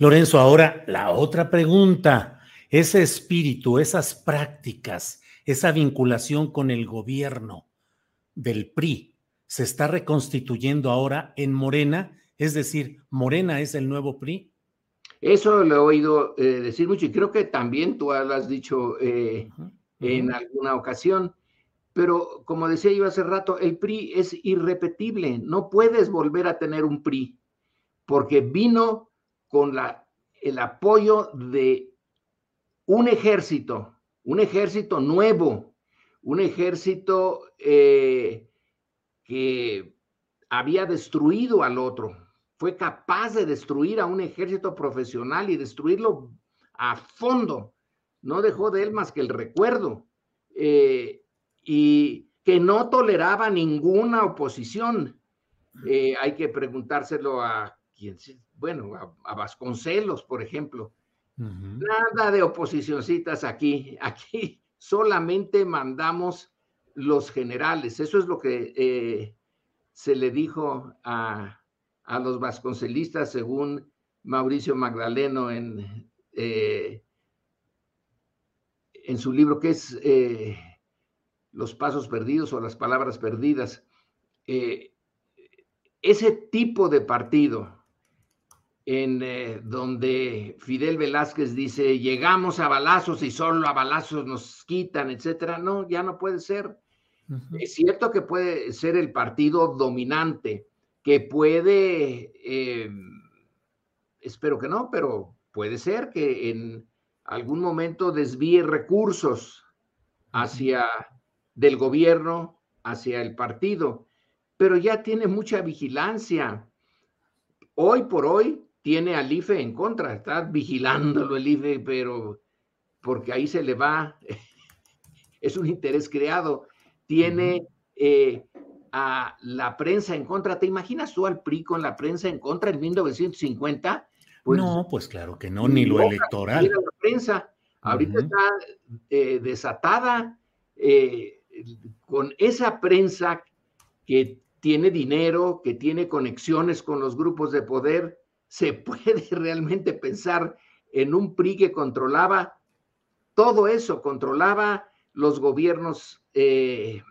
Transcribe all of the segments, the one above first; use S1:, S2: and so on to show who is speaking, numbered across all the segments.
S1: Lorenzo, ahora la otra pregunta. Ese espíritu, esas prácticas, esa vinculación con el gobierno del PRI, ¿se está reconstituyendo ahora en Morena? Es decir, ¿Morena es el nuevo PRI?
S2: Eso lo he oído eh, decir mucho y creo que también tú lo has dicho eh, en alguna ocasión. Pero como decía yo hace rato, el PRI es irrepetible. No puedes volver a tener un PRI porque vino con el apoyo de un ejército, un ejército nuevo, un ejército eh, que había destruido al otro, fue capaz de destruir a un ejército profesional y destruirlo a fondo. No dejó de él más que el recuerdo. eh, y que no toleraba ninguna oposición. Eh, hay que preguntárselo a quien, bueno, a, a Vasconcelos, por ejemplo. Nada de oposicioncitas aquí. Aquí solamente mandamos los generales. Eso es lo que eh, se le dijo a, a los vasconcelistas, según Mauricio Magdaleno en, eh, en su libro que es eh, Los Pasos Perdidos o las Palabras Perdidas. Ese tipo de partido en eh, donde Fidel Velázquez dice, llegamos a balazos y solo a balazos nos quitan, etcétera. No, ya no puede ser. Es cierto que puede ser el partido dominante, que puede, eh, espero que no, pero puede ser que en algún momento desvíe recursos hacia del gobierno, hacia el partido, pero ya tiene mucha vigilancia. Hoy por hoy tiene al IFE en contra, está vigilándolo el IFE, pero porque ahí se le va, es un interés creado, tiene eh, a la prensa en contra. ¿Te imaginas tú al PRI con la prensa en contra en 1950? Pues,
S1: no, pues claro que no, ni lo electoral.
S2: la prensa. Ahorita está eh, desatada eh, con esa prensa que tiene dinero, que tiene conexiones con los grupos de poder. Se puede realmente pensar en un PRI que controlaba todo eso, controlaba los gobiernos eh,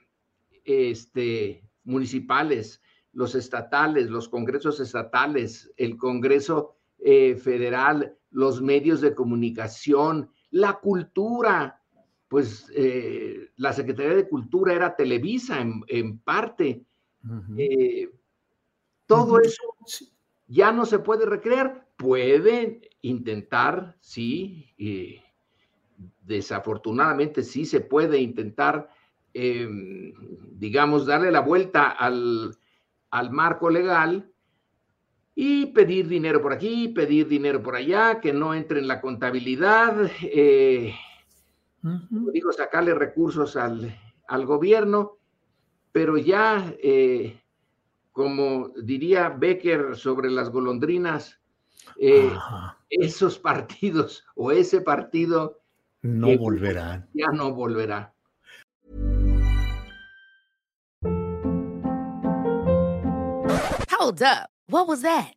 S2: este, municipales, los estatales, los congresos estatales, el Congreso eh, Federal, los medios de comunicación, la cultura. Pues eh, la Secretaría de Cultura era Televisa en, en parte. Todo eso. Ya no se puede recrear. Pueden intentar, sí, eh, desafortunadamente sí se puede intentar, eh, digamos, darle la vuelta al, al marco legal y pedir dinero por aquí, pedir dinero por allá, que no entre en la contabilidad, eh, digo, sacarle recursos al, al gobierno, pero ya, eh, como diría Becker sobre las golondrinas, eh, esos partidos o ese partido
S1: No volverán.
S2: ya no volverá.
S3: Hold up. What was that?